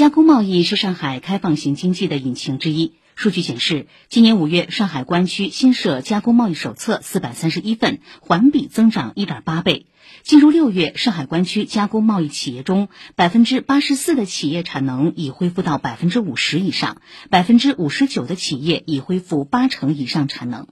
加工贸易是上海开放型经济的引擎之一。数据显示，今年五月，上海关区新设加工贸易手册四百三十一份，环比增长一点八倍。进入六月，上海关区加工贸易企业中，百分之八十四的企业产能已恢复到百分之五十以上，百分之五十九的企业已恢复八成以上产能。